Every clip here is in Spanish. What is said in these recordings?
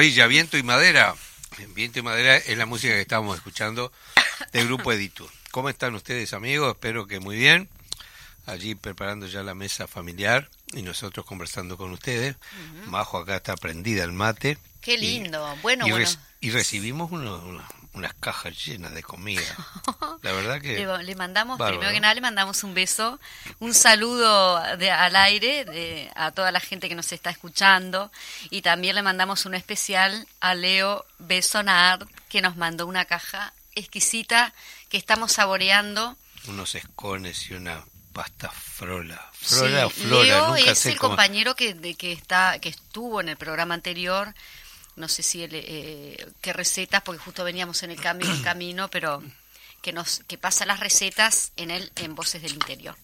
Maravilla, Viento y Madera. Viento y Madera es la música que estábamos escuchando del grupo Editur. ¿Cómo están ustedes amigos? Espero que muy bien. Allí preparando ya la mesa familiar y nosotros conversando con ustedes. Majo acá está prendida el mate. Qué lindo. bueno, y, bueno. y recibimos unas cajas llenas de comida. La verdad que... Le, mandamos, primero que nada, le mandamos un beso, un saludo de, al aire de, a toda la gente que nos está escuchando y también le mandamos un especial a Leo Besonard que nos mandó una caja exquisita que estamos saboreando. Unos escones y una pasta frola. Frola o flora, Leo nunca es sé el cómo- compañero que, de, que, está, que estuvo en el programa anterior. No sé si él, eh, qué recetas, porque justo veníamos en el cambio del camino, pero que nos que pasa las recetas en el en Voces del Interior.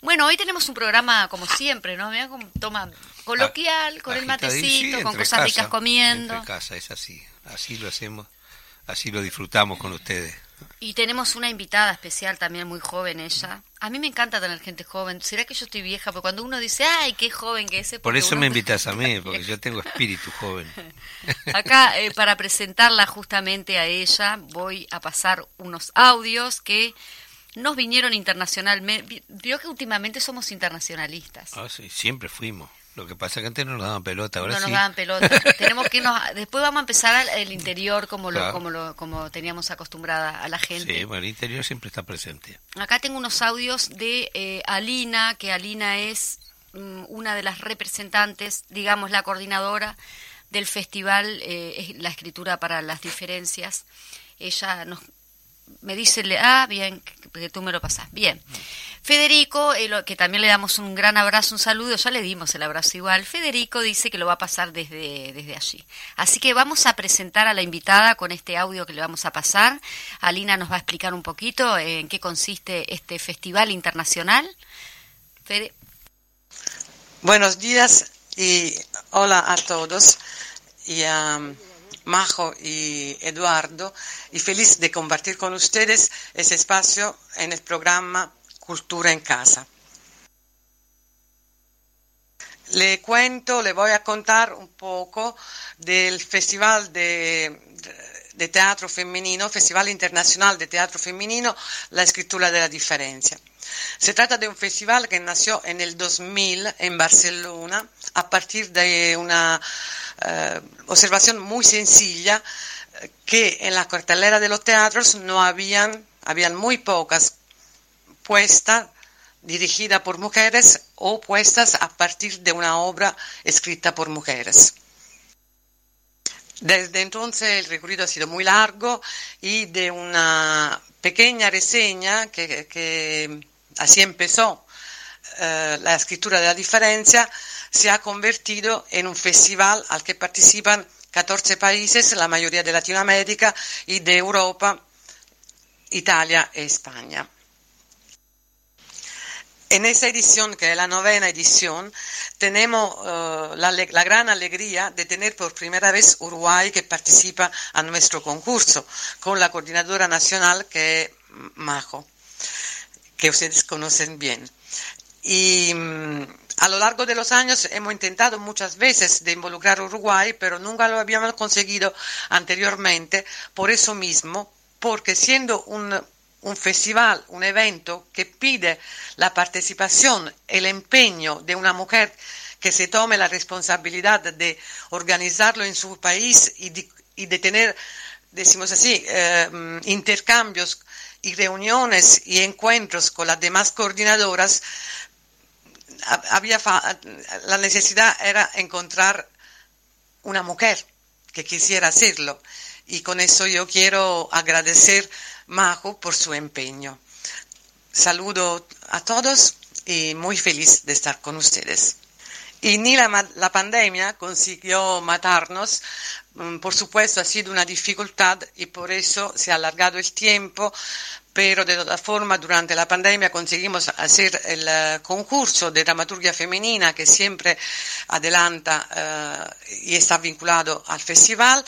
Bueno, hoy tenemos un programa como siempre, ¿no? Mira como toma coloquial, con el matecito, con cosas ricas comiendo. En casa, es así, así lo hacemos, así lo disfrutamos con ustedes. Y tenemos una invitada especial también, muy joven ella. A mí me encanta tener gente joven. ¿Será que yo estoy vieja? Porque cuando uno dice, ay, qué joven que es. Por eso me invitas a mí, porque yo tengo espíritu joven. Acá, eh, para presentarla justamente a ella, voy a pasar unos audios que nos vinieron internacionalmente. Vio que últimamente somos internacionalistas. Ah, sí, siempre fuimos. Lo que pasa es que antes no nos daban pelota, ahora no sí. nos daban pelota. Tenemos que nos, después vamos a empezar al el interior como lo, como lo, como teníamos acostumbrada a la gente. Sí, bueno, el interior siempre está presente. Acá tengo unos audios de eh, Alina, que Alina es um, una de las representantes, digamos, la coordinadora del festival, eh, la escritura para las diferencias. Ella nos me dice, ah, bien, que tú me lo pasás. Bien. Federico, eh, que también le damos un gran abrazo, un saludo, ya le dimos el abrazo igual. Federico dice que lo va a pasar desde, desde allí. Así que vamos a presentar a la invitada con este audio que le vamos a pasar. Alina nos va a explicar un poquito en qué consiste este festival internacional. Fede. Buenos días y hola a todos. Y, um... Majo y Eduardo y feliz de compartir con ustedes ese espacio en el programa Cultura en Casa. Le cuento, le voy a contar un poco del Festival de, de Teatro Femenino, Festival Internacional de Teatro Femenino, La Escritura de la Diferencia. Se trata de un festival que nació en el 2000 en Barcelona a partir de una eh, observación muy sencilla que en la cartelera de los teatros no habían, habían muy pocas puestas dirigidas por mujeres o puestas a partir de una obra escrita por mujeres. Desde entonces el recorrido ha sido muy largo y de una pequeña reseña que, así empezó eh, la escritura de la diferencia, se ha convertido en un festival al que participan 14 países, la mayoría de Latinoamérica y de Europa, Italia e España. En esa edición, que es la novena edición, tenemos uh, la, gran alegría de tener por primera vez Uruguay que participa a nuestro concurso, con la coordinadora nacional que es Majo, que ustedes conocen bien. Y um, a lo largo de los años hemos intentado muchas veces de involucrar a Uruguay, pero nunca lo habíamos conseguido anteriormente, por eso mismo, porque siendo un, un festival, un evento que pide la participación, el empeño de una mujer que se tome la responsabilidad de organizarlo en su país y de, tener, decimos así, eh, intercambios y reuniones y encuentros con las demás coordinadoras, había la necesidad era encontrar una mujer que quisiera hacerlo. Y con eso yo quiero agradecer Majo por su empeño. Saludo a todos y muy feliz de estar con ustedes. Y ni la, pandemia consiguió matarnos, mm, por supuesto ha sido una dificultad y por eso se ha alargado el tiempo, pero de todas formas durante la pandemia conseguimos hacer el uh, concurso de dramaturgia femenina que siempre adelanta uh, y está vinculado al festival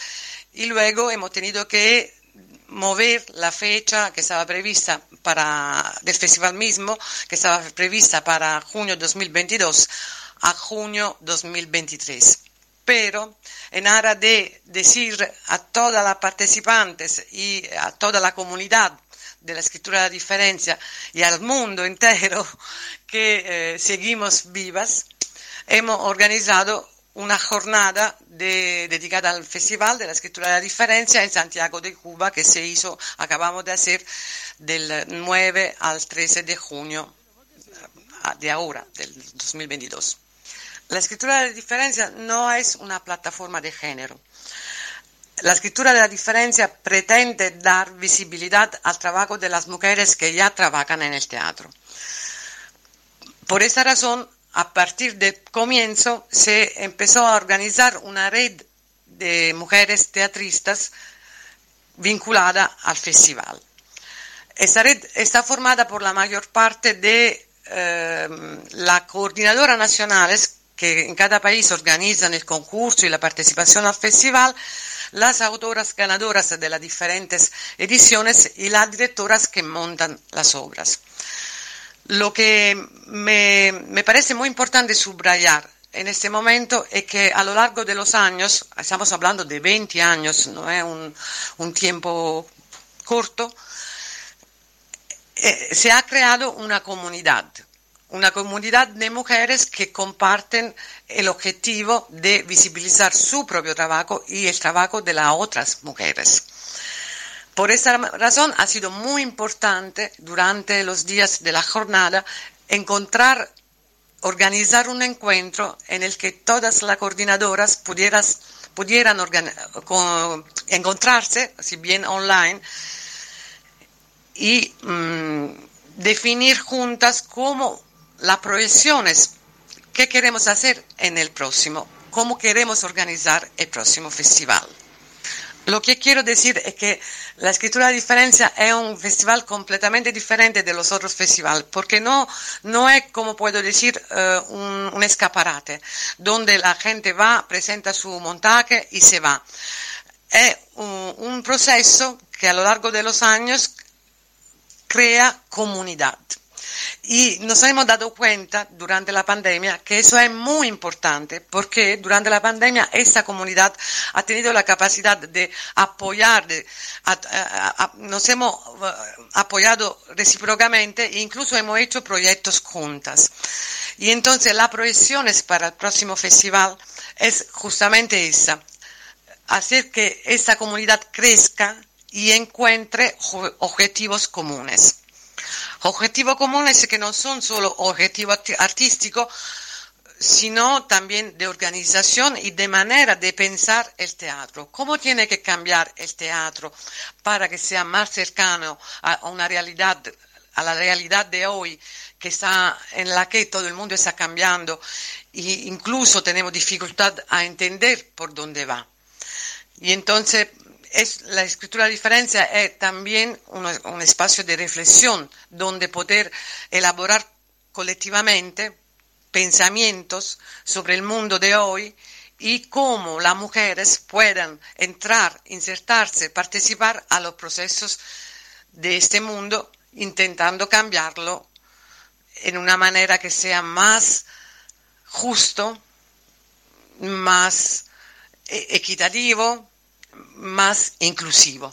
y luego hemos tenido que mover la fecha que estaba prevista para del festival mismo, que estaba prevista para junio 2022 a junio 2023. Pero en aras de decir a todas las participantes y a toda la comunidad de la escritura de la diferencia y al mundo entero que eh, seguimos vivas, hemos organizado una jornada de, dedicada al Festival de la Escritura de la Diferencia en Santiago de Cuba que se hizo, acabamos de hacer, del 9 al 13 de junio de ahora, del 2022. La escritura de la diferencia no es una plataforma de género. La escritura de la diferencia pretende dar visibilidad al trabajo de las mujeres que ya trabajan en el teatro. Por esta razón, a partir del comienzo se empezó a organizar una red de mujeres teatristas vinculada al festival. Esta red está formada por la mayor parte de eh, la coordinadora nacionales que en cada país organizan el concurso y la participación al festival, las autoras ganadoras de las diferentes ediciones y las directoras que montan las obras. Lo que me, me parece muy importante subrayar en este momento es que a lo largo de los años, estamos hablando de 20 años, no es un, un tiempo corto, eh, se ha creado una comunidad, una comunidad de mujeres que comparten el objetivo de visibilizar su propio trabajo y el trabajo de las otras mujeres. Por esta razón ha sido muy importante durante los días de la jornada encontrar, organizar un encuentro en el que todas las coordinadoras pudieras, pudieran encontrarse, si bien online, y mm, definir juntas cómo las proyecciones que queremos hacer en el próximo, cómo queremos organizar el próximo festival. Lo que quiero decir es que la escritura de diferencia es un festival completamente diferente de los otros festivales, porque no, no es, como puedo decir, eh, un, un, escaparate, donde la gente va, presenta su montaje y se va. Es un, un proceso que a lo largo de los años crea comunidad. Y nos hemos dado cuenta durante la pandemia que eso es muy importante porque durante la pandemia esta comunidad ha tenido la capacidad de apoyar, nos hemos uh, apoyado recíprocamente e incluso hemos hecho proyectos juntas. Y entonces la proyección para el próximo festival es justamente esa, hacer que esta comunidad crezca y encuentre objetivos comunes. Objetivos comunes que no son solo objetivos artísticos, sino también de organización y de manera de pensar el teatro. ¿Cómo tiene que cambiar el teatro para que sea más cercano a una realidad, a la realidad de hoy, que está, en la que todo el mundo está cambiando e incluso tenemos dificultad a entender por dónde va? Y entonces la escritura de diferencia es también un, un espacio de reflexión donde poder elaborar colectivamente pensamientos sobre el mundo de hoy y cómo las mujeres puedan entrar, insertarse, participar a los procesos de este mundo, intentando cambiarlo en una manera que sea más justo, más e-, equitativo, más inclusivo.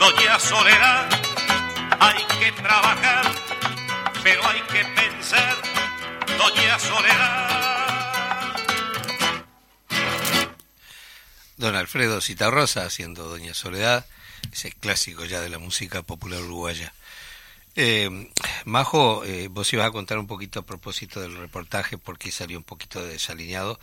Doña Soledad, hay que trabajar, pero hay que pensar, Doña Soledad. Don Alfredo Citarrosa haciendo Doña Soledad, ese clásico ya de la música popular uruguaya. Eh, Majo, eh, vos ibas a contar un poquito a propósito del reportaje porque salió un poquito desalineado,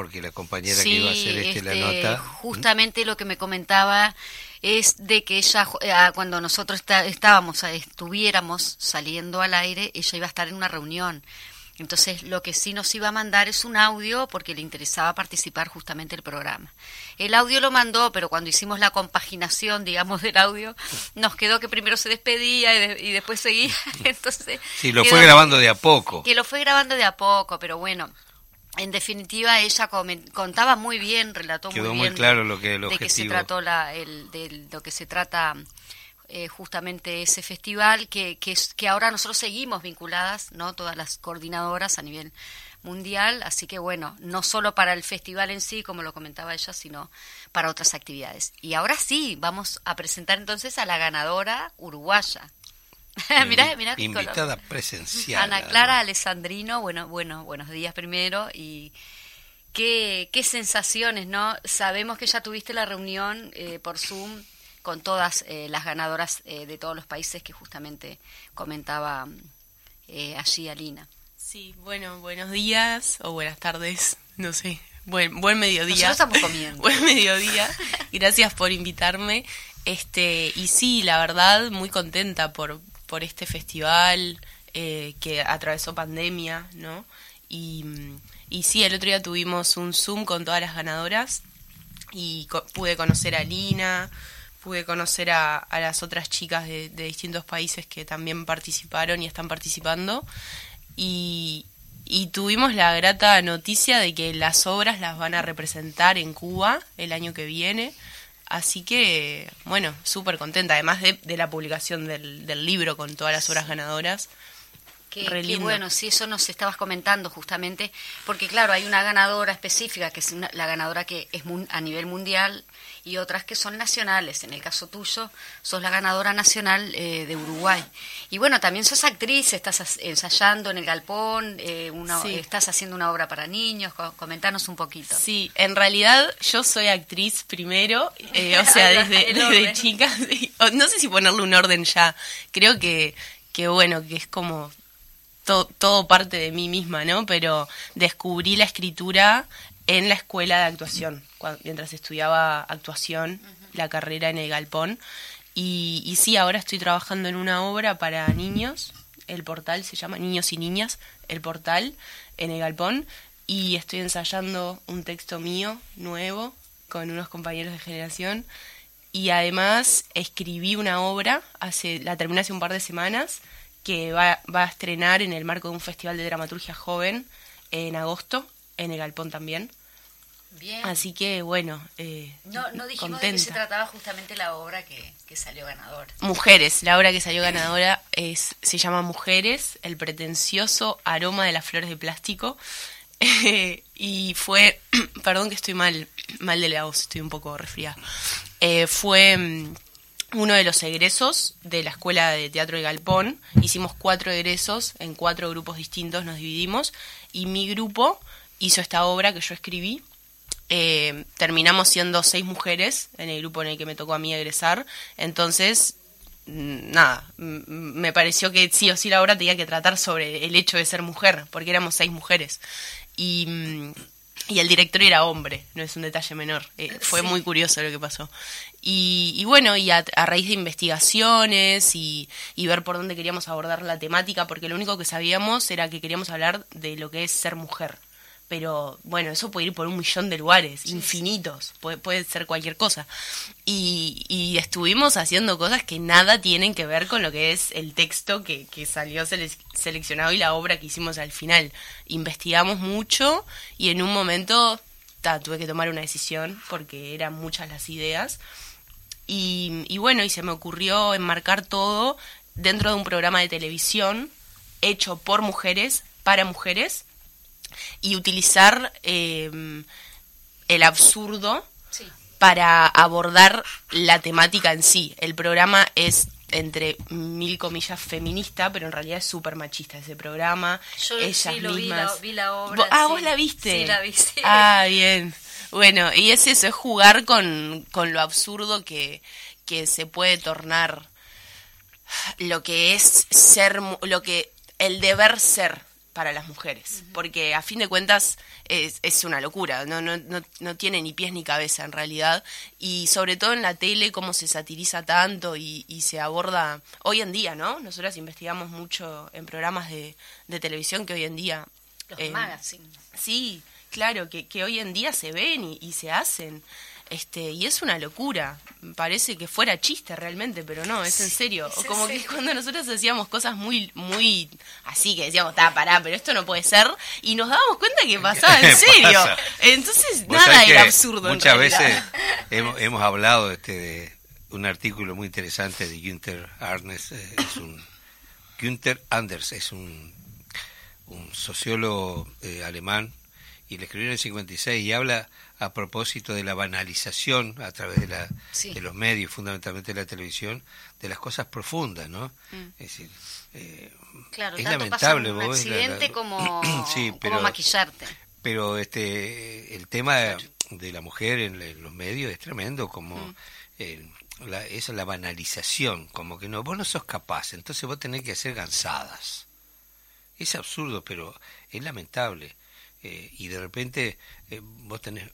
porque la compañera que iba a hacer este, la este, nota... Justamente lo que me comentaba es de que ella, eh, cuando nosotros estábamos, estuviéramos saliendo al aire, ella iba a estar en una reunión. Entonces, lo que sí nos iba a mandar es un audio porque le interesaba participar justamente el programa. El audio lo mandó, pero cuando hicimos la compaginación, digamos, del audio, nos quedó que primero se despedía y, después seguía. Entonces, sí, lo fue grabando de a poco. Que lo fue grabando de a poco, pero bueno, en definitiva ella contaba muy bien, relató Quedó muy bien claro lo que de que se trató la, el, de lo que se trata eh, justamente ese festival que, que, que, ahora nosotros seguimos vinculadas, ¿no? Todas las coordinadoras a nivel mundial, así que bueno, no solo para el festival en sí, como lo comentaba ella, sino para otras actividades. Y ahora sí, vamos a presentar entonces a la ganadora uruguaya. mirá, mirá Invitada presencial. Ana Clara Alessandrino, bueno, bueno, buenos días primero y qué, qué sensaciones, ¿no? Sabemos que ya tuviste la reunión eh, por Zoom con todas eh, las ganadoras eh, de todos los países que justamente comentaba eh, allí Alina. Sí, bueno, buenos días o buenas tardes, no sé. Buen, buen mediodía. Nosotros estamos comiendo. buen mediodía. Gracias por invitarme. Este, y sí, la verdad, muy contenta por, por este festival que atravesó pandemia, ¿no? Y, y sí, el otro día tuvimos un Zoom con todas las ganadoras y pude conocer a Alina, pude conocer a, las otras chicas de, distintos países que también participaron y están participando. Y, tuvimos la grata noticia de que las obras las van a representar en Cuba el año que viene. Así que, bueno, súper contenta, además de, la publicación del, del, libro con todas las obras ganadoras. Qué, bueno, sí, eso nos estabas comentando justamente, porque claro, hay una ganadora específica, que es la ganadora que es a nivel mundial, y otras que son nacionales. En el caso tuyo, sos la ganadora nacional eh, de Uruguay. Y bueno, también sos actriz, estás ensayando en el Galpón, eh, estás haciendo una obra para niños, comentanos un poquito. Sí, en realidad yo soy actriz primero, eh, o sea, desde, desde chica, no sé si ponerle un orden ya, creo que, que bueno, que es como todo, parte de mí misma, ¿no? Pero descubrí la escritura en la escuela de actuación, mientras estudiaba actuación, la carrera en el Galpón. Y, y sí, ahora estoy trabajando en una obra para niños, el portal se llama Niños y Niñas, el portal en el Galpón, y estoy ensayando un texto mío nuevo con unos compañeros de generación. Y además escribí una obra, hace, la terminé hace un par de semanas, que va, va a estrenar en el marco de un festival de dramaturgia joven en agosto, en el Galpón también. Bien. Así que bueno, eh, no, no dijimos de que se trataba justamente la obra que, que, salió ganadora. Mujeres, la obra que salió ganadora es se llama Mujeres, el pretencioso aroma de las flores de plástico. y fue, perdón que estoy mal, mal de la voz, estoy un poco resfriada. Eh, fue mm, uno de los egresos de la Escuela de Teatro de Galpón. Hicimos cuatro egresos, en cuatro grupos distintos nos dividimos, y mi grupo hizo esta obra que yo escribí. Eh, terminamos siendo seis mujeres en el grupo en el que me tocó a mí egresar. Entonces, mm, nada, me pareció que sí o sí la obra tenía que tratar sobre el hecho de ser mujer, porque éramos seis mujeres. Y mm, y el director era hombre, no es un detalle menor. Eh, fue muy curioso lo que pasó. Y, y bueno, y a, a, raíz de investigaciones y, y, ver por dónde queríamos abordar la temática, porque lo único que sabíamos era que queríamos hablar de lo que es ser mujer pero bueno, eso puede ir por un millón de lugares, sí, infinitos, puede, puede, ser cualquier cosa. Y, y, estuvimos haciendo cosas que nada tienen que ver con lo que es el texto que, que salió sele seleccionado y la obra que hicimos al final. Investigamos mucho y en un momento ta, tuve que tomar una decisión porque eran muchas las ideas. Y, y bueno, y se me ocurrió enmarcar todo dentro de un programa de televisión hecho por mujeres, para mujeres, y utilizar eh, el absurdo sí. para abordar la temática en sí. El programa es entre mil comillas feminista, pero en realidad es súper machista ese programa. Yo Ellas sí lo mismas... vi, la, vi la obra. Ah, sí. vos la viste. Sí, la vi. Sí. Ah, bien. Bueno, y es eso, es jugar con, con lo absurdo que, que se puede tornar lo que es ser, lo que el deber ser para las mujeres, uh -huh. porque a fin de cuentas es, es una locura, no, no, no, no, tiene ni pies ni cabeza en realidad, y sobre todo en la tele cómo se satiriza tanto y, y se aborda hoy en día, ¿no? Nosotras investigamos mucho en programas de, de televisión que hoy en día... Los eh, magazines. Sí, claro, que, que hoy en día se ven y, y se hacen. Este, y es una locura. Parece que fuera chiste realmente, pero no, es en serio. Es Como en que serio. cuando nosotros hacíamos cosas muy, muy así que decíamos, está, pará, pero esto no puede ser, y nos dábamos cuenta que pasaba en serio. Pasa. Entonces, nada era absurdo. Muchas veces hemos, hemos hablado este, de un artículo muy interesante de Günther Arnes, eh, es un Günther Anders, es un, un sociólogo eh, alemán y le escribió en el 56 y habla a propósito de la banalización a través de, la, Sí. de los medios, fundamentalmente de la televisión, de las cosas profundas, ¿no? Mm. Es decir, eh, Claro, es tanto lamentable, pasa un la- accidente la- como, Sí, como pero- maquillarte. pero este el tema de la mujer en, los medios es tremendo como Mm. eh, la, es la banalización como que no vos no sos capaz entonces vos tenés que hacer gansadas es absurdo pero es lamentable Eh, y de repente eh, vos tenés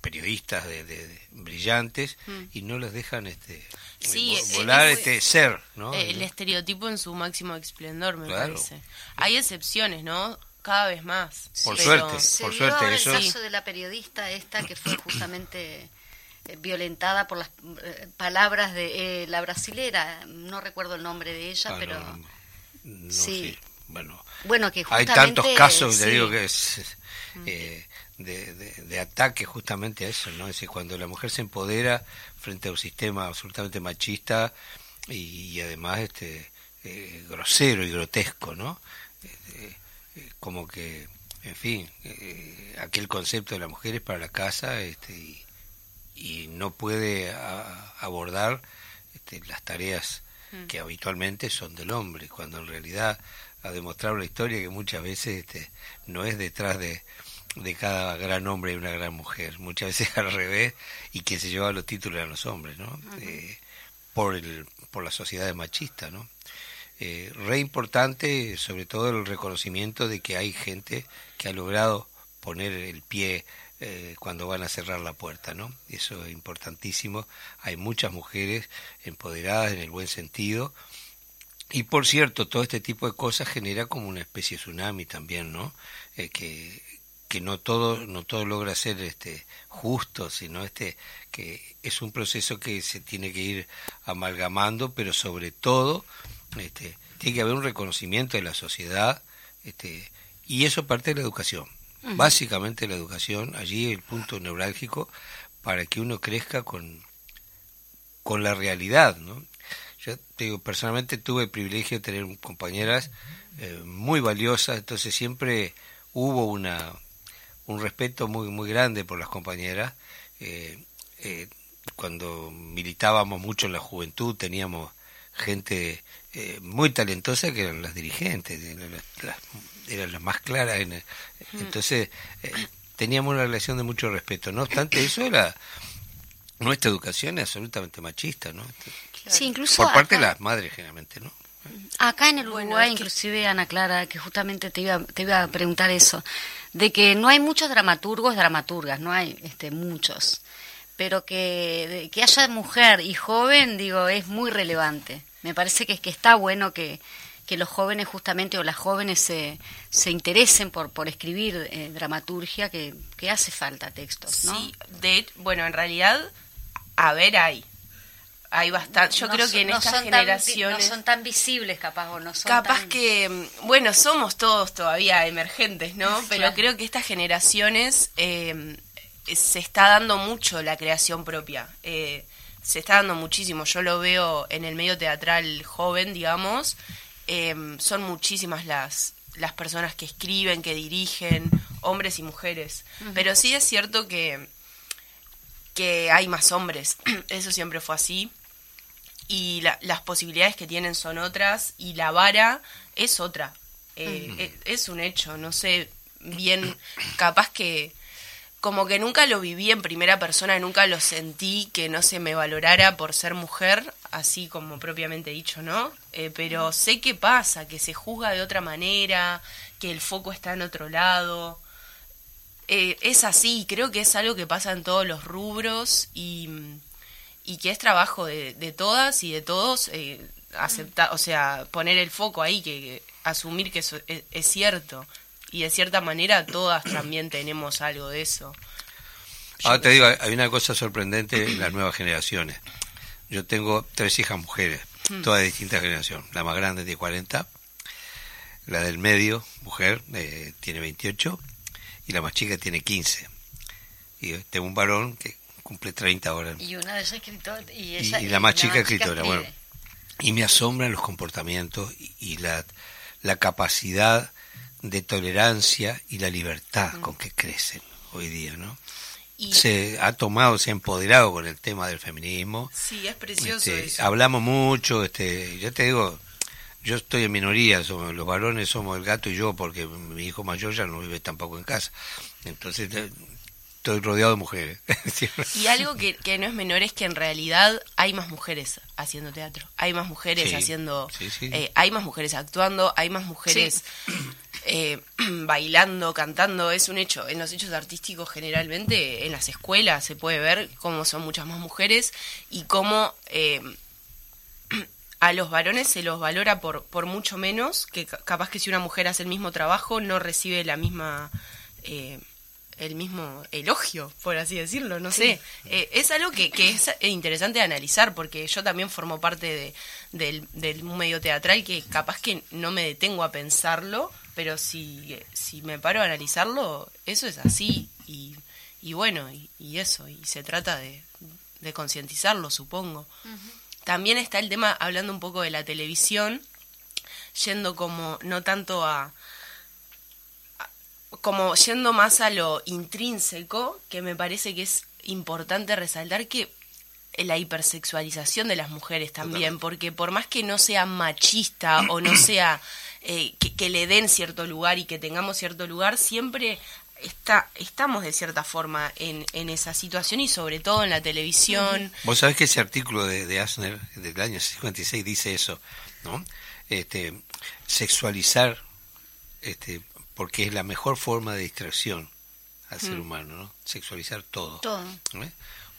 periodistas de, de- de brillantes Mm. y no los dejan este Sí, vo- es- volar es- este ser no Eh, el estereotipo en su máximo esplendor, me Claro. parece. Hay excepciones, ¿no? Cada vez más. Por pero- suerte. Se Por suerte, ahora eso- el caso de la periodista esta que fue justamente eh, violentada por las eh, palabras de eh, la brasilera, no recuerdo el nombre de ella, Ah, pero no, Sí. bueno bueno que Hay justamente tantos casos, te digo, que es, eh, de, de, de ataque justamente a eso, ¿no? Es decir, cuando la mujer se empodera frente a un sistema absolutamente machista y, y además este eh, grosero y grotesco, ¿no? Eh, eh, como que, en fin, aquel concepto de la mujer es para la casa este, y, y no puede a- abordar este, las tareas Mm. que habitualmente son del hombre, cuando en realidad ha demostrado la historia que muchas veces este, no es detrás de, de cada gran hombre y una gran mujer, muchas veces al revés, y quien se llevaba los títulos eran los hombres, ¿no? Eh, por, el, por la sociedad machista, ¿no? Eh, re importante, sobre todo el reconocimiento de que hay gente que ha logrado poner el pie eh, cuando van a cerrar la puerta, ¿no? Eso es importantísimo. Hay muchas mujeres empoderadas en el buen sentido. Y por cierto, todo este tipo de cosas genera como una especie de tsunami también, ¿no? Eh, que, que no todo no todo logra ser este justo, sino este que es un proceso que se tiene que ir amalgamando, pero sobre todo este, tiene que haber un reconocimiento de la sociedad este, y eso parte de la educación. Básicamente la educación, allí el punto neurálgico para que uno crezca con, con la realidad, ¿no? Yo te digo, personalmente tuve el privilegio de tener compañeras eh, muy valiosas, entonces siempre hubo una un respeto muy muy grande por las compañeras. Eh, eh, cuando militábamos mucho en la juventud teníamos gente eh, muy talentosa que eran las dirigentes, eran las, las- eran las más claras. En el- entonces eh, teníamos una relación de mucho respeto. No obstante eso era nuestra educación es absolutamente machista, ¿no? Sí, incluso Por parte de las madres generalmente, ¿no? Acá en el Bueno, Uruguay, que- inclusive Ana Clara, que justamente te iba, te iba a preguntar eso, de que no hay muchos dramaturgos, dramaturgas, no hay este, muchos, pero que, de- que haya mujer y joven, digo, es muy relevante. Me parece que, que está bueno que, que los jóvenes justamente o las jóvenes se, se interesen por, por escribir eh, dramaturgia, que, que hace falta textos, ¿no? Sí, de bueno, en realidad, a ver, hay. Hay bastante. Yo No creo que en no estas tan generaciones. no son tan visibles, capaz, o no son Capaz tan- que, mm, bueno, somos todos todavía emergentes, ¿no? Pero Claro. creo que estas generaciones eh, se está dando mucho la creación propia. Eh, se está dando muchísimo. Yo lo veo en el medio teatral joven, digamos. Eh, son muchísimas las, las personas que escriben, que dirigen, hombres y mujeres. Pero sí es cierto que, que hay más hombres. Eso siempre fue así y la- las posibilidades que tienen son otras y la vara es otra. Eh, e- es, un hecho, no sé, bien, capaz que como que nunca lo viví en primera persona, nunca lo sentí que no se me valorara por ser mujer, así como propiamente dicho, ¿no? Eh, pero sé que pasa, que se juzga de otra manera, que el foco está en otro lado. Eh, es así, creo que es algo que pasa en todos los rubros y, y que es trabajo de, de todas y de todos eh, aceptar, o sea, poner el foco ahí, que, que asumir que eso es, es cierto. Y de cierta manera todas también tenemos algo de eso. Ahora te digo, hay una cosa sorprendente en las nuevas generaciones. Yo tengo tres hijas mujeres, todas de distintas generaciones. La más grande tiene 40, la del medio, mujer, eh, tiene 28, y la más chica tiene 15. Y tengo un varón que cumple 30 ahora. Y una de ellas escritora. Y, Y, ella, y la más chica escritora, escribe. bueno. Y me asombran los comportamientos y, y la, la capacidad de tolerancia y la libertad con que crecen hoy día, ¿no? Y se ha tomado, se ha empoderado con el tema del feminismo. sí, es precioso Este, eso. hablamos mucho, este, yo te digo, yo estoy en minoría, somos, los varones somos el gato y yo, porque mi hijo mayor ya no vive tampoco en casa. Entonces eh, estoy rodeado de mujeres. Y algo que, que no es menor es que en realidad hay más mujeres haciendo teatro, hay más mujeres Sí, haciendo, sí, sí. eh, hay más mujeres actuando, hay más mujeres eh, bailando, cantando, es un hecho. En los hechos artísticos generalmente, en las escuelas se puede ver cómo son muchas más mujeres y cómo eh, a los varones se los valora por, por mucho menos, que ca- capaz que si una mujer hace el mismo trabajo no recibe la misma... eh, el mismo elogio, por así decirlo, no sé. Eh, es algo que, que es interesante de analizar, porque yo también formo parte de, del, del medio teatral que capaz que no me detengo a pensarlo, pero si, si me paro a analizarlo, eso es así. Y, y bueno, y, y eso, y se trata de, de concientizarlo, supongo. También está el tema, hablando un poco de la televisión, yendo como no tanto a como yendo más a lo intrínseco, que me parece que es importante resaltar que la hipersexualización de las mujeres también, porque por más que no sea machista o no sea eh, que, que le den cierto lugar y que tengamos cierto lugar, siempre está, estamos de cierta forma en, en esa situación y sobre todo en la televisión. Vos sabés que ese artículo de, de Asner del año 56 dice eso, ¿no? Este, sexualizar, este, porque es la mejor forma de distracción al ser humano, ¿no? Sexualizar todo. Todo.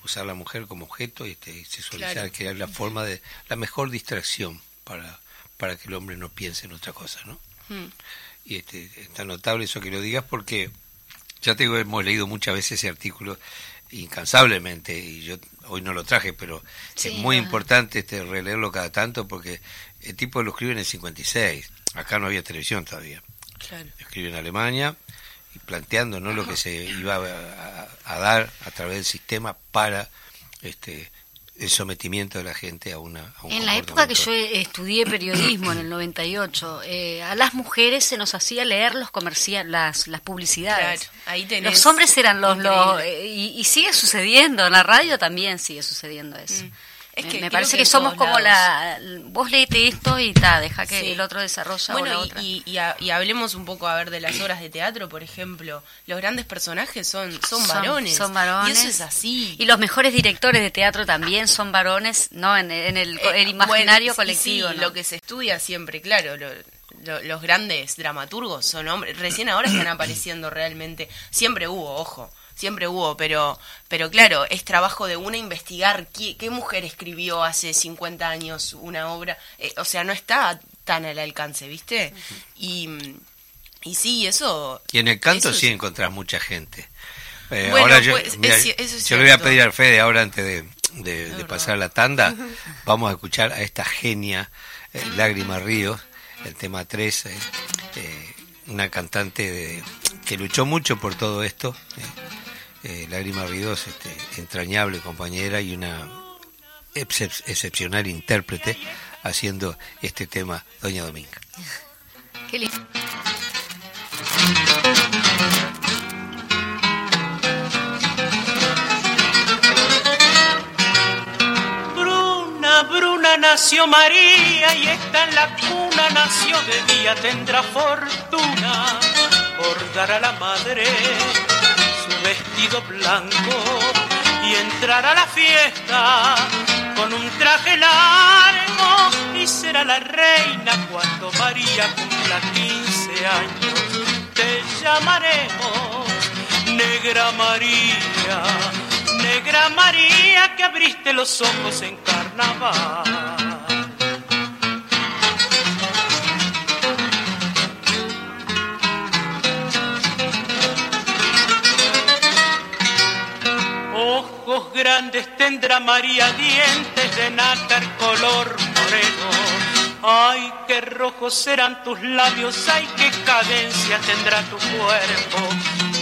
Usar a la mujer como objeto este, y sexualizar, Claro. que es la forma de, la mejor distracción para, para que el hombre no piense en otra cosa, ¿no? Mm. Y este, está notable eso que lo digas porque ya te digo, hemos leído muchas veces ese artículo incansablemente y yo hoy no lo traje, pero Sí, es muy ajá. importante este releerlo cada tanto porque el tipo lo escribe en el 56. Acá no había televisión todavía. Claro. Escribe en Alemania y planteando no lo que se iba a, a- a dar a través del sistema para este el sometimiento de la gente a una a un En la época que yo estudié periodismo en el 98, eh, a las mujeres se nos hacía leer los comerciales, las, las publicidades. Claro, ahí tenés. Los hombres eran los, los eh, y, y sigue sucediendo, en la radio también sigue sucediendo eso. Mm. Es que me parece que somos como lados. la... Vos leete esto y ta, deja que Sí. el otro desarrolla o Bueno, la y- otra. y, y ha- y hablemos un poco a ver de las obras de teatro, por ejemplo. Los grandes personajes son, son, Son- varones. son varones. Y eso es así. Y los mejores directores de teatro también son varones, ¿no? En, en el, Eh, el imaginario bueno, colectivo, sí, ¿no? lo que se estudia siempre, claro. lo- lo- los grandes dramaturgos son hombres. Recién ahora están apareciendo realmente. Siempre hubo, ojo. Siempre hubo, pero, pero claro, es trabajo de una investigar qué, qué mujer escribió hace 50 años una obra. Eh, o sea, no está tan al alcance, ¿viste? Y, y sí, eso... Y en el canto sí es- encontrás mucha gente. Eh, Bueno, ahora yo, pues, mira, eso es yo le voy a pedir al Fede ahora antes de, de- de verdad. pasar la tanda, vamos a escuchar a esta genia, eh, Lágrima Ríos, el tema 3, eh, eh, una cantante de- que luchó mucho por todo esto. Eh, Lágrima Ríos, este, entrañable compañera y una excep- excepcional intérprete haciendo este tema, Doña Dominga. Qué lindo. Bruna, Bruna nació María y está en la cuna, nació de día, tendrá fortuna por dar a la madre vestido blanco y entrar a la fiesta con un traje largo y será la reina cuando María cumpla 15 años. Te llamaremos Negra María, Negra María que abriste los ojos en carnaval. Grandes tendrá María, dientes de nácar color moreno. Ay, qué rojos serán tus labios, ay, qué cadencia tendrá tu cuerpo.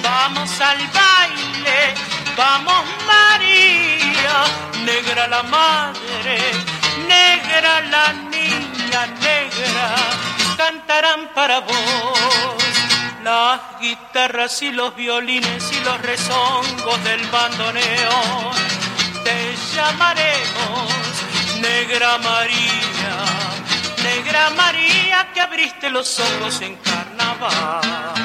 Vamos al baile, vamos María, negra la madre, negra la niña, negra, cantarán para vos. Las guitarras y los violines y los rezongos del bandoneón. Te llamaremos Negra María, Negra María que abriste los ojos en carnaval.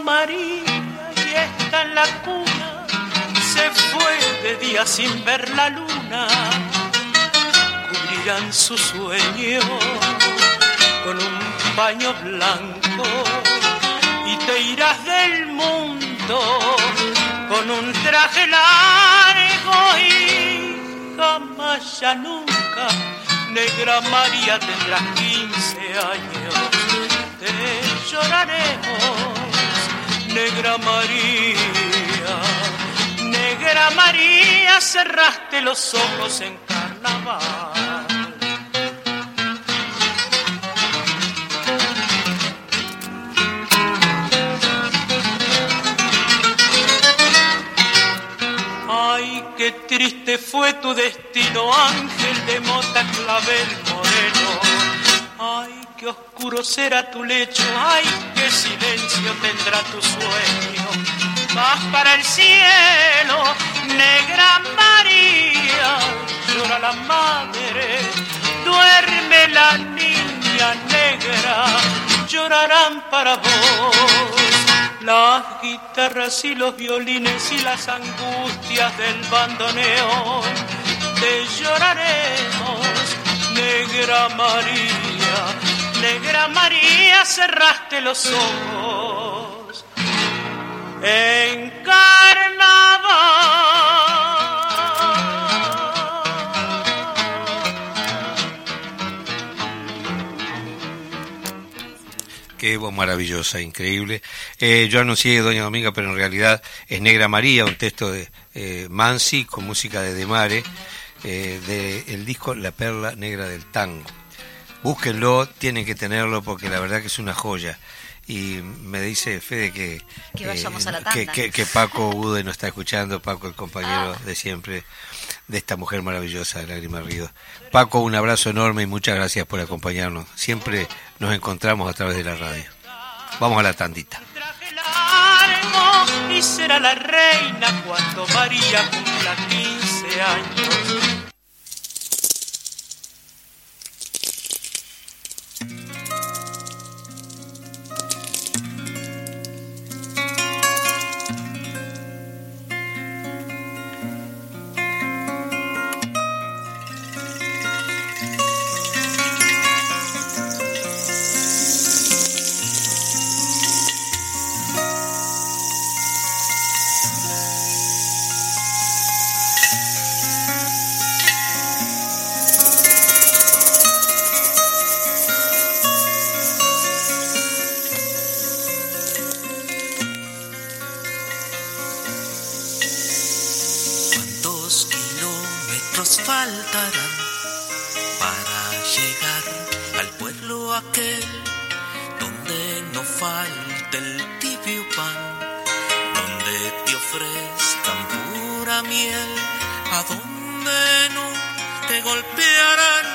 María y está en la cuna. Se fue de día sin ver la luna. Cubrirán su sueño con un paño blanco y te irás del mundo con un traje largo y jamás ya nunca negra María tendrás 15 años te lloraremos negra María negra María cerraste los ojos en carnaval Ay, qué triste fue tu destino, ángel de mota clavel moreno. Ay, qué oscuro será tu lecho, ay, qué silencio tendrá tu sueño. Vas para el cielo, negra María, llora la madre, duerme la niña negra, llorarán para vos. Las guitarras y los violines y las angustias del bandoneón, te lloraremos, negra María, negra María, cerraste los ojos en. Qué voz maravillosa, increíble. Eh, yo anuncié Doña Dominga, pero en realidad es Negra María, un texto de eh, Mansi con música de Demare, eh, del disco La Perla Negra del Tango. Búsquenlo, tienen que tenerlo porque la verdad que es una joya. Y me dice Fede que, Que vayamos a la que, tanda. que- que Paco Ude nos está escuchando, Paco el compañero Ah. de siempre de esta mujer maravillosa de Lágrima Ríos. Paco, un abrazo enorme y muchas gracias por acompañarnos. Siempre nos encontramos a través de la radio. Vamos a la tandita. y será la reina cuando María cumpla 15 años. faltarán para llegar al pueblo aquel donde no falte el tibio pan, donde te ofrezcan pura miel, a donde no te golpearán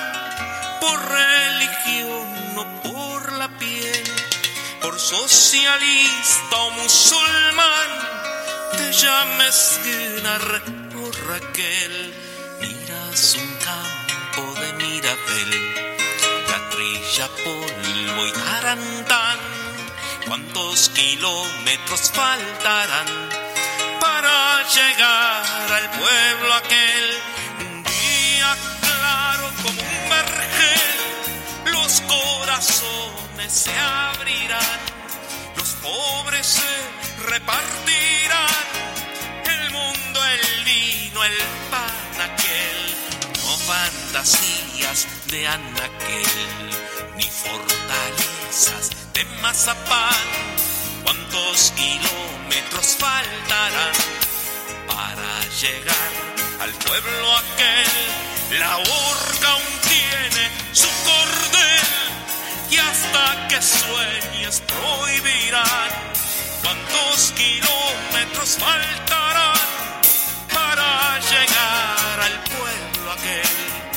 por religión o por la piel, por socialista o musulmán, te llames Guinar o Raquel más un campo de mirabel, catrilla, polvo y tarantán. ¿Cuántos kilómetros faltarán para llegar al pueblo aquel? Día claro como un vergel, los corazones se abrirán, los pobres se repartirán fantasías de Anaquel, ni fortalezas de Mazapán. ¿Cuántos kilómetros faltarán para llegar al pueblo aquel? La horca aún tiene su cordel y hasta que sueñes prohibirán. ¿Cuántos kilómetros faltarán para llegar al pueblo aquel?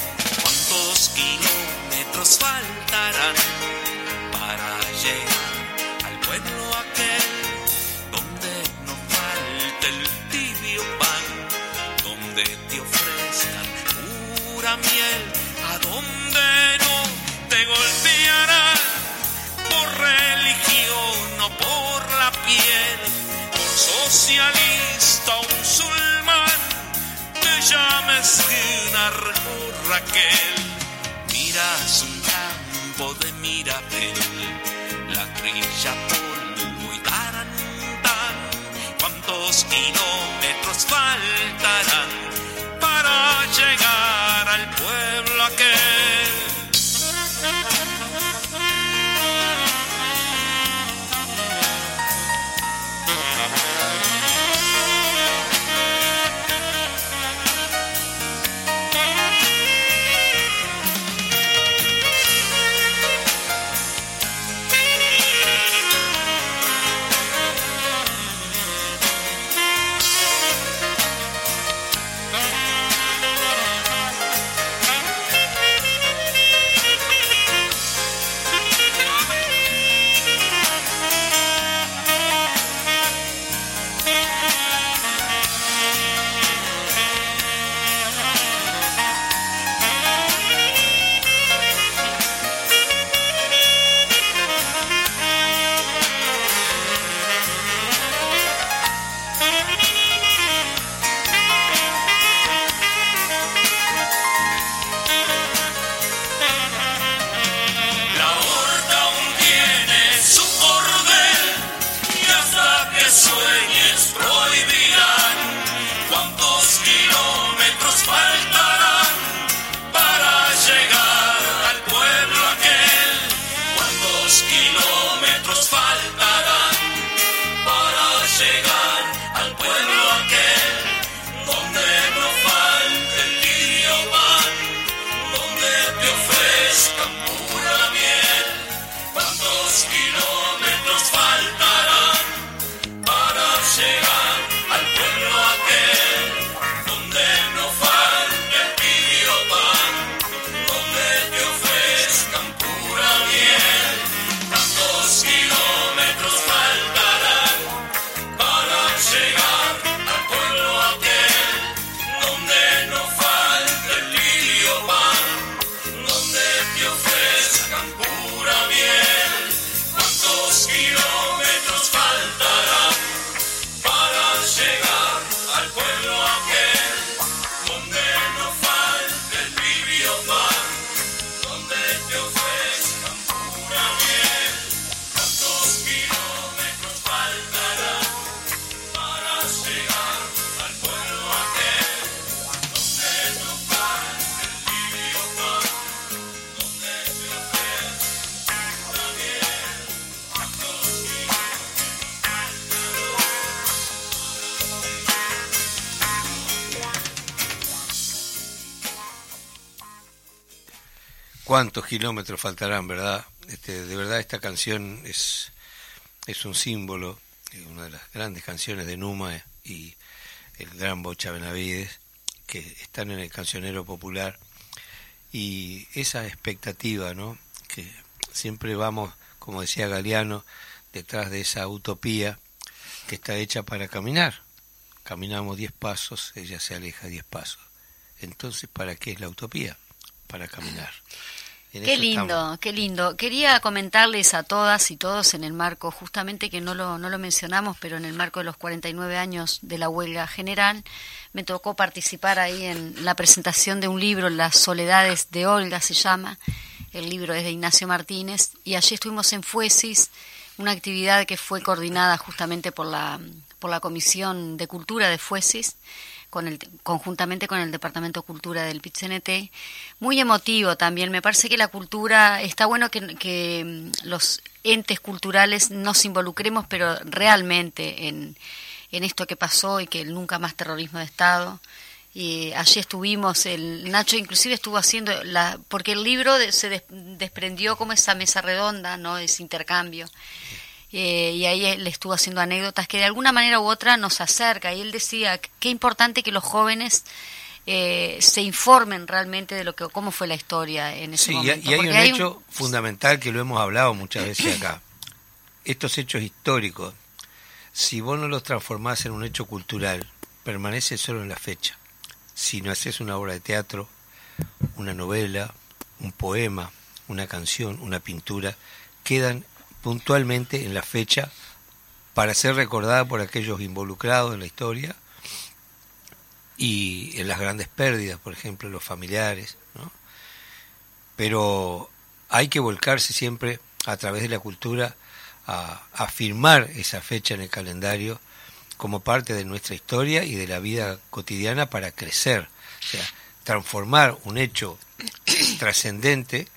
¿Cuántos kilómetros faltarán para llegar al pueblo aquel donde no falta el tibio pan, donde te ofrezcan pura miel? llames Ginargo Raquel. Miras un campo de Mirabel, la trilla polvo y tarán, ¿Cuántos kilómetros faltarán para llegar al pueblo aquel? Cuántos kilómetros faltarán, ¿verdad? Este, de verdad esta canción es, es un símbolo, una de las grandes canciones de Numa y el gran Bocha Benavides, que están en el cancionero popular, y esa expectativa, ¿no? Que siempre vamos, como decía Galeano, detrás de esa utopía que está hecha para caminar. Caminamos diez pasos, ella se aleja diez pasos. Entonces, ¿para qué es la utopía? Para caminar. qué lindo, qué lindo. Quería comentarles a todas y todos en el marco, justamente que no lo, no lo mencionamos, pero en el marco de los 49 años de la huelga general, me tocó participar ahí en la presentación de un libro, Las Soledades de Olga se llama. El libro es de Ignacio Martínez y allí estuvimos en Fuesis, una actividad que fue coordinada justamente por la, por la Comisión de Cultura de Fuesis con el, conjuntamente con el Departamento de Cultura del PITCNT. Muy emotivo también. Me parece que la cultura, está bueno que, mm, los entes culturales nos involucremos, pero realmente en, en esto que pasó y que nunca más terrorismo de Estado. Y allí estuvimos, el Nacho inclusive estuvo haciendo, la, porque el libro se desprendió como esa mesa redonda, ¿no? ese intercambio. Eh, y ahí él estuvo haciendo anécdotas que de alguna manera u otra nos acerca. Y él decía qué importante que los jóvenes eh, se informen realmente de lo que cómo fue la historia en ese momento. Sí, y hay un hecho fundamental que lo hemos hablado muchas veces acá. Estos hechos históricos, si vos no los transformás en un hecho cultural, permanece solo en la fecha. Si no haces una obra de teatro, una novela, un poema, una canción, una pintura, quedan puntualmente en la fecha para ser recordada por aquellos involucrados en la historia y en las grandes pérdidas, por ejemplo, los familiares, ¿no? Pero hay que volcarse siempre a través de la cultura a afirmar esa fecha en el calendario como parte de nuestra historia y de la vida cotidiana para crecer, o sea, transformar un hecho trascendente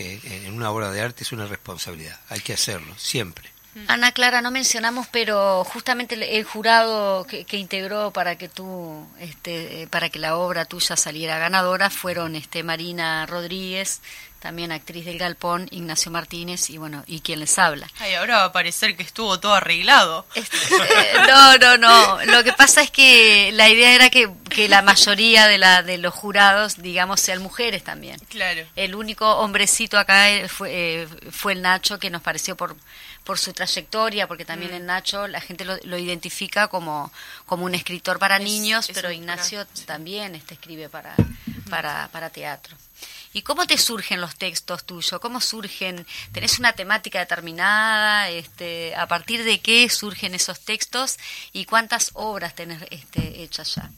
eh, en una obra de arte es una responsabilidad, hay que hacerlo, siempre. Ana Clara, no mencionamos, pero justamente el, jurado que, integró para que tú, este, para que la obra tuya saliera ganadora fueron este Marina Rodríguez, también actriz del Galpón, Ignacio Martínez y bueno, y quien les habla. Ay, ahora va a parecer que estuvo todo arreglado. Este, no, no, no. Lo que pasa es que la idea era que, que la mayoría de, la, de los jurados, digamos, sean mujeres también. Claro. El único hombrecito acá fue, eh, fue el Nacho, que nos pareció por por su trayectoria, porque también mm. Nacho la gente lo, identifica como, como un escritor para niños, pero Ignacio también este, escribe para, para, para teatro. ¿Y cómo te surgen los textos tuyos? ¿Cómo surgen? ¿Tenés una temática determinada? Este, ¿A partir de qué surgen esos textos? ¿Y cuántas obras tenés este, hechas ya?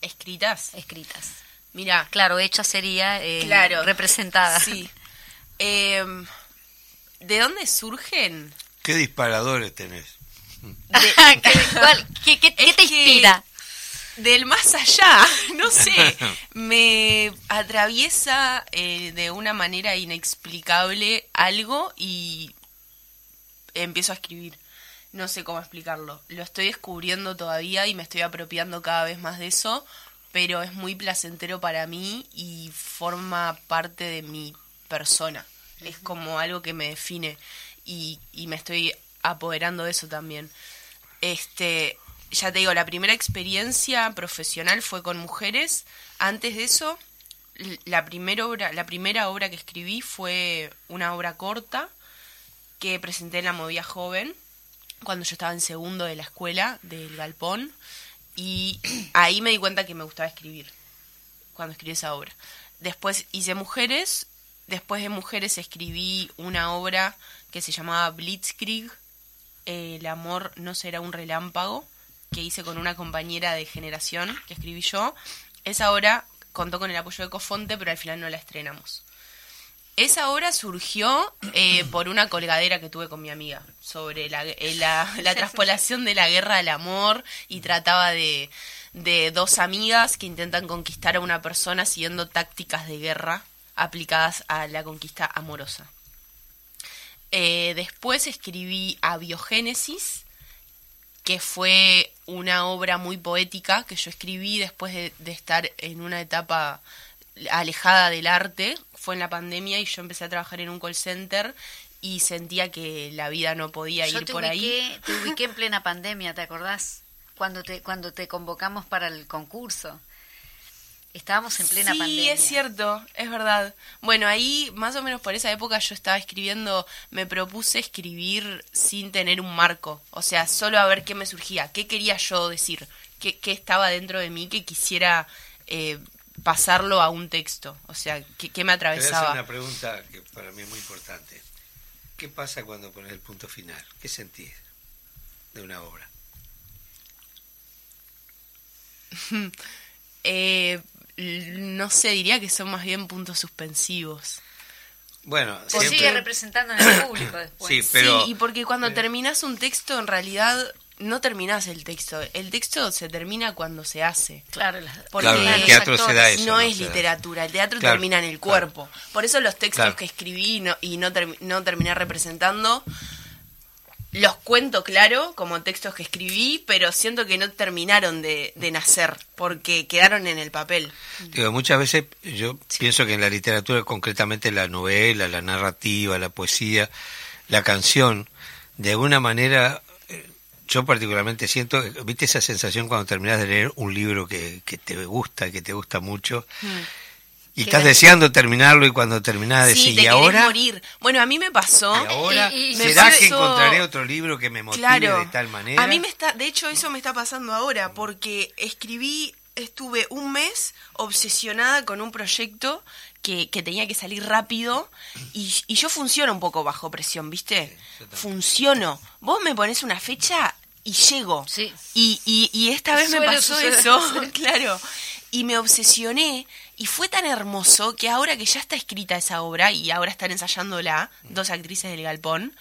¿Escritas? Escritas. Mira. Claro, hecha sería eh, claro, representada. Sí. Em, ¿De dónde surgen? ¿Qué disparadores tenés? ¿Qué, qué, te inspira? Del más allá, no sé, me atraviesa eh, de una manera inexplicable algo y empiezo a escribir. No sé cómo explicarlo. Lo estoy descubriendo todavía y me estoy apropiando cada vez más de eso, pero es muy placentero para mí y forma parte de mi persona. Es como algo que me define y, y me estoy apoderando de eso también. Este, ya te digo, la primera experiencia profesional fue con mujeres. Antes de eso, la primera obra, la primera obra que escribí fue una obra corta que presenté en la Movía Joven cuando yo estaba en segundo de la escuela del Galpón y ahí me di cuenta que me gustaba escribir cuando escribí esa obra. Después hice Mujeres, después de Mujeres escribí una obra que se llamaba Blitzkrieg, El amor no será un relámpago, que hice con una compañera de generación que escribí yo. Esa obra contó con el apoyo de Cofonte, pero al final no la estrenamos. Esa obra surgió eh, por una colgadera que tuve con mi amiga sobre la, eh, la, la traspolación de la guerra al amor y trataba de, de dos amigas que intentan conquistar a una persona siguiendo tácticas de guerra aplicadas a la conquista amorosa. Eh, después escribí a Biogénesis, que fue una obra muy poética que yo escribí después de, estar en una etapa alejada del arte fue en la pandemia y yo empecé a trabajar en un call center y sentía que la vida no podía Yo ir te por ubiqué, ahí. te ubiqué en plena pandemia, ¿te acordás? Cuando te, cuando te convocamos para el concurso. Estábamos en plena sí, pandemia. es cierto, es verdad. Bueno, ahí más o menos por esa época yo estaba escribiendo, me propuse escribir sin tener un marco, o sea, solo a ver qué me surgía, qué quería yo decir, qué, qué estaba dentro de mí que quisiera eh, pasarlo a un texto, o sea, qué, qué me Te voy a hacer atravesaba. una pregunta que para mí es muy importante. ¿Qué pasa cuando pones el punto final? ¿Qué sentís de una obra? Eh, no sé, diría que son más bien puntos suspensivos. Bueno, siempre- sigue representando en el público después. Sí, pero sí, y porque cuando pero- terminas un texto, en realidad no terminas el texto. El texto se termina cuando se hace. Claro, la- Porque Claro, el los teatro se da actores. eso. no, no es literatura, el teatro Claro, termina en el claro. cuerpo. Por eso los textos Claro. que escribí y no, y no, termi- no terminé representando, los cuento claro como textos que escribí, pero siento que no terminaron de, de nacer, porque quedaron en el papel. Digo, muchas veces yo pienso que en la literatura, concretamente la novela, la narrativa, la poesía, la canción, de alguna manera, eh, yo particularmente siento, viste esa sensación cuando terminas de leer un libro que, que te gusta, que te gusta mucho, y estás deseando terminarlo y cuando terminás Sí, decís, te ¿y ahora? morir. Bueno, a mí me pasó. ¿Y ahora? Y- y- me ¿Será pasó- que encontraré otro libro que me motive Claro. de tal manera? A mí me está, de hecho eso me está pasando ahora porque escribí, estuve un mes obsesionada con un proyecto que, que tenía que salir rápido y, y yo funciono un poco bajo presión, ¿viste? también. Funciono. Vos me pones una fecha y llego. Sí. Y, y, y esta vez me pasó suceder, eso, sí. claro. Y me obsesioné y fue tan hermoso que ahora que ya está escrita esa obra y ahora están ensayándola, dos actrices del galpón,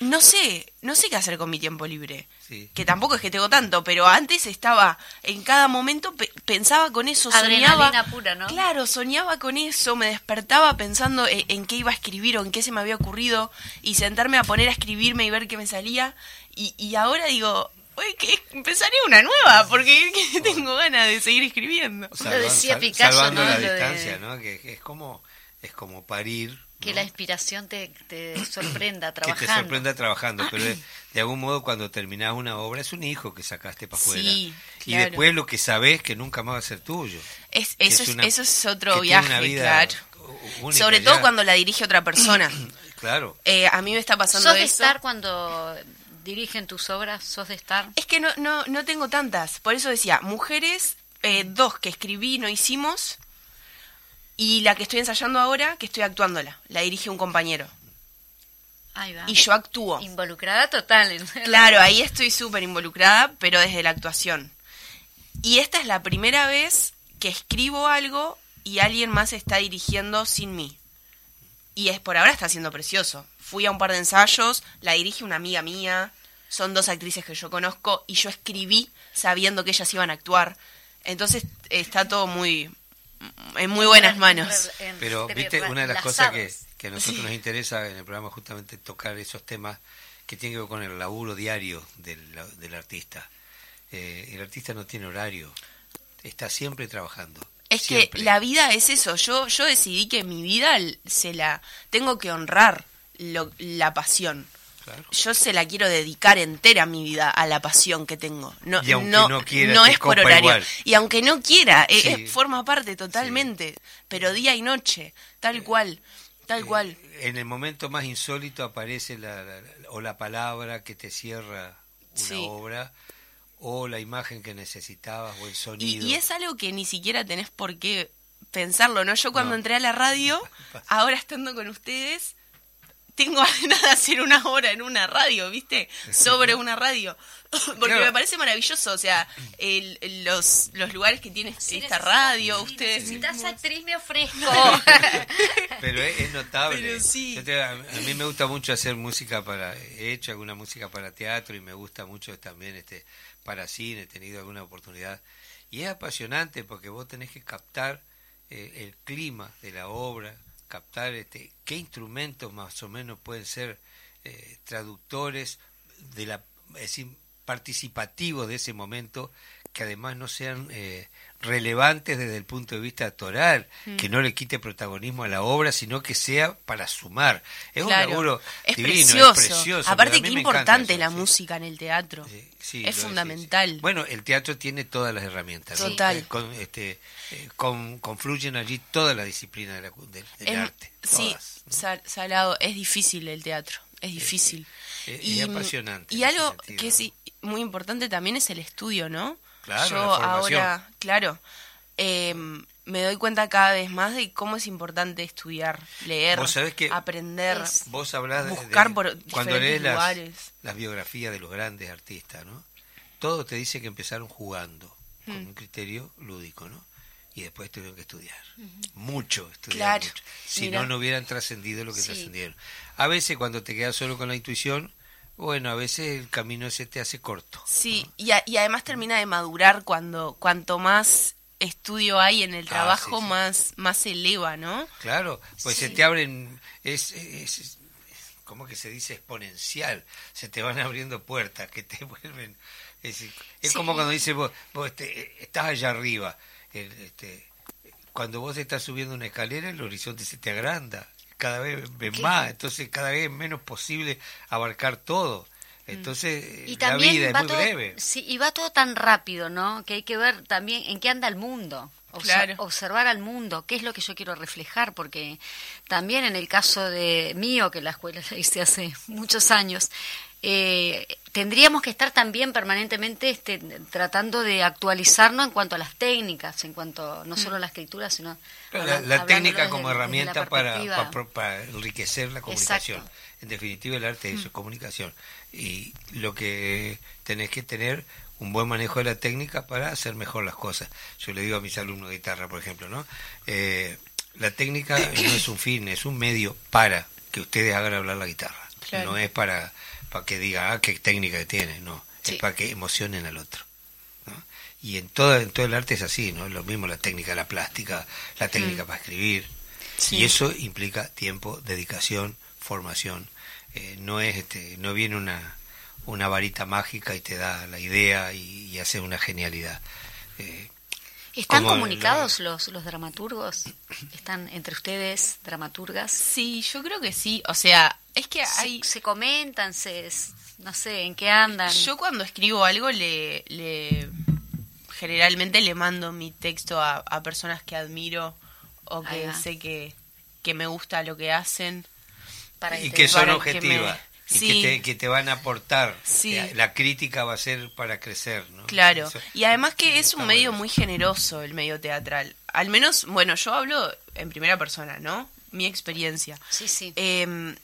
no sé, no sé qué hacer con mi tiempo libre. Sí. Que tampoco es que tengo tanto, pero antes estaba en cada momento pe- pensaba con eso, Adrenalina soñaba. pura, ¿no? Claro, soñaba con eso, me despertaba pensando en, en qué iba a escribir o en qué se me había ocurrido y sentarme a poner a escribirme y ver qué me salía. Y, y ahora digo, empezaré una nueva porque tengo ganas de seguir escribiendo. Lo decía Picasso, salvando ¿no? la Lo de- distancia, ¿no? Que, que es como es como parir. Que ¿no? la inspiración te, te sorprenda que trabajando. te sorprenda trabajando, pero de, de algún modo cuando terminás una obra es un hijo que sacaste para afuera. Sí, Y claro. después lo que sabes que nunca más va a ser tuyo. Es, que eso, es una- eso es que otro viaje, una vida claro. única Sobre ya. todo cuando la dirige otra persona. Claro. Eh, a mí me está pasando ¿Sos de eso. estar cuando dirigen tus obras? ¿Sos de estar? Es que no, no, no tengo tantas. Por eso decía, mujeres, eh, dos que escribí y no hicimos. Y la que estoy ensayando ahora, que estoy actuándola. La dirige un compañero. Ahí va. Y yo actúo. Involucrada total. en- Claro, ahí estoy súper involucrada, pero desde la actuación. Y esta es la primera vez que escribo algo y alguien más está dirigiendo sin mí. Y es por ahora está siendo precioso. Fui a un par de ensayos, la dirige una amiga mía, son dos actrices que yo conozco y yo escribí sabiendo que ellas iban a actuar. Entonces está todo muy en muy buenas manos. Pero viste, una de las cosas que, que a nosotros nos interesa en el programa justamente tocar esos temas que tienen que ver con el laburo diario del, del artista. Eh, el artista no tiene horario, está siempre trabajando. Es siempre. que la vida es eso. Yo, yo decidí que mi vida se la tengo que honrar lo- la pasión. Claro. Yo se la quiero dedicar entera mi vida a la pasión que tengo. No, Y aunque no, no quiera, no es por horario. igual. Y aunque no quiera, eh, Sí. eh, forma parte totalmente. Pero día y noche, tal cual, tal cual. Eh, En el momento más insólito aparece la, la- la- o la palabra que te cierra una Sí. obra, o la imagen que necesitabas, o el Y, sonido. y es algo que ni siquiera tenés por qué pensarlo, ¿no? Yo cuando No. entré a la radio, ahora estando con ustedes, tengo ganas de hacer una hora en una radio, ¿viste? Sobre una radio. Porque Claro. me parece maravilloso, o sea, el- el- los, los lugares que tiene esta radio, si ustedes necesitas actriz, me ofrezco. Pero es, es notable. Pero sí. Yo te- a, a mí me gusta mucho hacer música para... He hecho alguna música para teatro y me gusta mucho también este para cine, he tenido alguna oportunidad. Y es apasionante porque vos tenés que captar eh, el clima de la obra, captar este qué instrumentos más o menos pueden ser eh, traductores de la... Es decir, participativos de ese momento que además no sean eh, relevantes desde el punto de vista actoral, Mm. que no le quite protagonismo a la obra, sino que sea para sumar. Es Claro, un laburo es divino, precioso. es precioso. Aparte, qué importante eso, la sí. música en el teatro. Sí, sí, es fundamental. Bueno, el teatro tiene todas las herramientas. Total. Eh, con- este, eh, con- confluyen allí todas las disciplinas de la del, del Es- arte. sí, Salado, es difícil el teatro, es difícil. eh, es apasionante Y algo que es muy importante también es el estudio, ¿no? Claro, Yo ahora, claro, eh, me doy cuenta cada vez más de cómo es importante estudiar, leer, Vos sabés que aprender. es- Vos hablás de, buscar de- por cuando diferentes lees las, lugares. las biografías de los grandes artistas, ¿no? Todo te dice que empezaron jugando, con Mm. un criterio lúdico, ¿no? Y después tuvieron que estudiar. Mucho estudiar. Claro, mucho. Si mira. no, no hubieran trascendido lo que Sí. trascendieron. A veces cuando te quedas solo con la intuición, bueno, a veces el camino ese te hace corto. Sí, y, a- y además termina de madurar cuando cuanto más estudio hay en el Ah, trabajo, sí, sí. más más se eleva, ¿no? Claro, pues se te abren, es, es, es- ¿cómo que se dice? Exponencial, se te van abriendo puertas que te vuelven, es, es como cuando dices vos, vos este, estás allá arriba, el, este, cuando vos estás subiendo una escalera el horizonte se te agranda, cada vez ves más, entonces cada vez es menos posible abarcar todo, entonces Y la vida es muy todo, breve. sí, y va todo tan rápido, ¿no? Que hay que ver también en qué anda el mundo. Obser- Claro. Observar al mundo, qué es lo que yo quiero reflejar, porque también en el caso de mío, que la escuela la hice hace muchos años, eh, tendríamos que estar también permanentemente este, tratando de actualizarnos en cuanto a las técnicas, en cuanto no solo a la escritura, sino Pero la, técnica como desde herramienta para, para, para enriquecer la comunicación. Exacto. En definitiva, el arte es eso, comunicación. Y lo que tenés que tener un buen manejo de la técnica para hacer mejor las cosas. Yo le digo a mis alumnos de guitarra, por ejemplo, ¿no? Eh, la técnica no es un fin, es un medio para que ustedes hagan hablar la guitarra. Claro. No es para, para que diga, ah, qué técnica que tiene, no. Sí. Es para que emocionen al otro. ¿no? Y en todo, en todo el arte es así, ¿no? Lo mismo la técnica, la plástica, la técnica para escribir. Sí. Y eso implica tiempo, dedicación, formación. Eh, no es este, no viene una, una varita mágica y te da la idea y, y hace una genialidad. Eh, ¿Están comunicados los, los dramaturgos? ¿Están entre ustedes, dramaturgas? Sí, yo creo que sí. O sea, es que hay. Se, comentan, se, no sé, en qué andan. Yo cuando escribo algo le, le generalmente le mando mi texto a, a personas que admiro o que sé que, que me gusta lo que hacen. para y que son que objetivas. Y Sí. que, te, que te van a aportar. Sí. La crítica va a ser para crecer. ¿no? Claro, Eso- y además que es un medio bueno. muy generoso el medio teatral. Al menos, bueno, yo hablo en primera persona, ¿no? Mi experiencia. Sí, sí. Eh,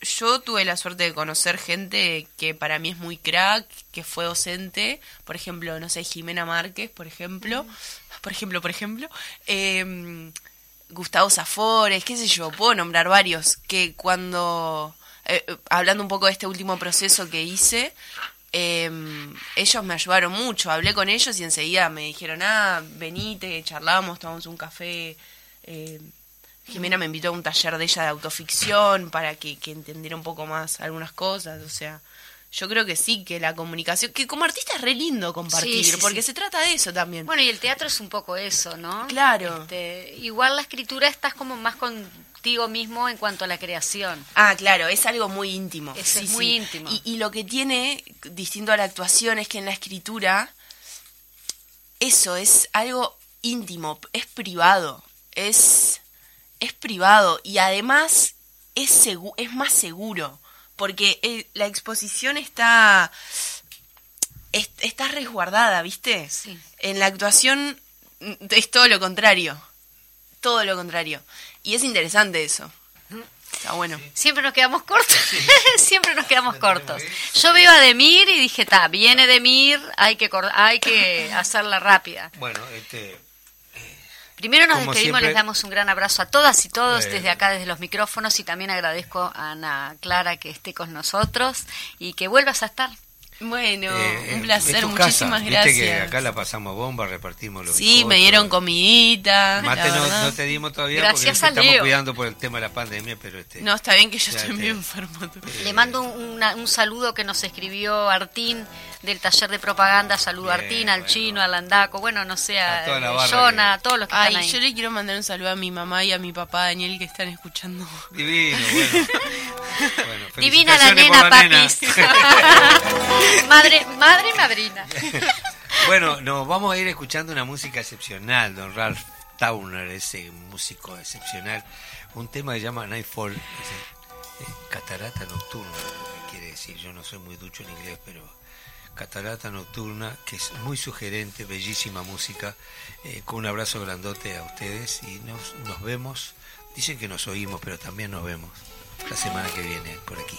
yo tuve la suerte de conocer gente que para mí es muy crack, que fue docente, por ejemplo, no sé, Jimena Márquez, por ejemplo, por ejemplo, por ejemplo, eh, Gustavo Zafores, qué sé yo, puedo nombrar varios, que cuando, eh, eh, hablando un poco de este último proceso que hice, eh, ellos me ayudaron mucho, hablé con ellos y enseguida me dijeron, ah, venite, charlamos, tomamos un café. eh, Jimena me invitó a un taller de ella de autoficción para que, que entendiera un poco más algunas cosas, o sea, yo creo que sí, que la comunicación, que como artista es re lindo compartir, Sí, sí, porque sí. se trata de eso también. Bueno, y el teatro es un poco eso, ¿no? Claro. Este, igual la escritura estás como más contigo mismo en cuanto a la creación. Ah, claro, es algo muy íntimo. Es muy íntimo. Y, y lo que tiene, distinto a la actuación, es que en la escritura, eso es algo íntimo, es privado, es, es privado y además es, segu- es más seguro, porque eh, la exposición está, es- está resguardada, ¿viste? Sí. En la actuación mm, es todo lo contrario, todo lo contrario. Y es interesante eso. Está bueno. Siempre nos quedamos cortos. Siempre nos quedamos cortos. Yo veo a Demir y dije, ta, viene Demir, hay que cor- hay que hacerla rápida. Bueno, este, Primero nos Como despedimos, siempre- les damos un gran abrazo a todas y todos Eh. desde acá, desde los micrófonos, y también agradezco a Ana Clara que esté con nosotros y que vuelvas a estar. Bueno, Eh, un placer, es tu muchísimas gracias. Viste que acá la pasamos bomba, repartimos los Sí, bizcochos. me dieron comidita. Mate no, no te dimos todavía Gracias porque a estamos Leo. cuidando por el tema de la pandemia, pero este No, está bien que yo estoy te- medio enfermo. Le mando un, una- un saludo que nos escribió Artín del taller de propaganda. Saludo a Artín, al bueno. chino, al Andaco, bueno, no sé, A a, eh, Jonah, que- a todos los que Ay, están ahí. yo le quiero mandar un saludo a mi mamá y a mi papá Daniel que están escuchando. divino, bueno. Bueno, Divina la nena, la papis. madre, madre y madrina. Bueno, nos vamos a ir escuchando una música excepcional, don Ralph Towner, ese músico excepcional. Un tema que se llama Nightfall, ese, eh, catarata nocturna, lo que quiere decir. Yo no soy muy ducho en inglés, pero catarata nocturna, que es muy sugerente, bellísima música. eh, con un abrazo grandote a ustedes y nos, nos vemos. Dicen que nos oímos, pero también nos vemos la semana que viene por aquí.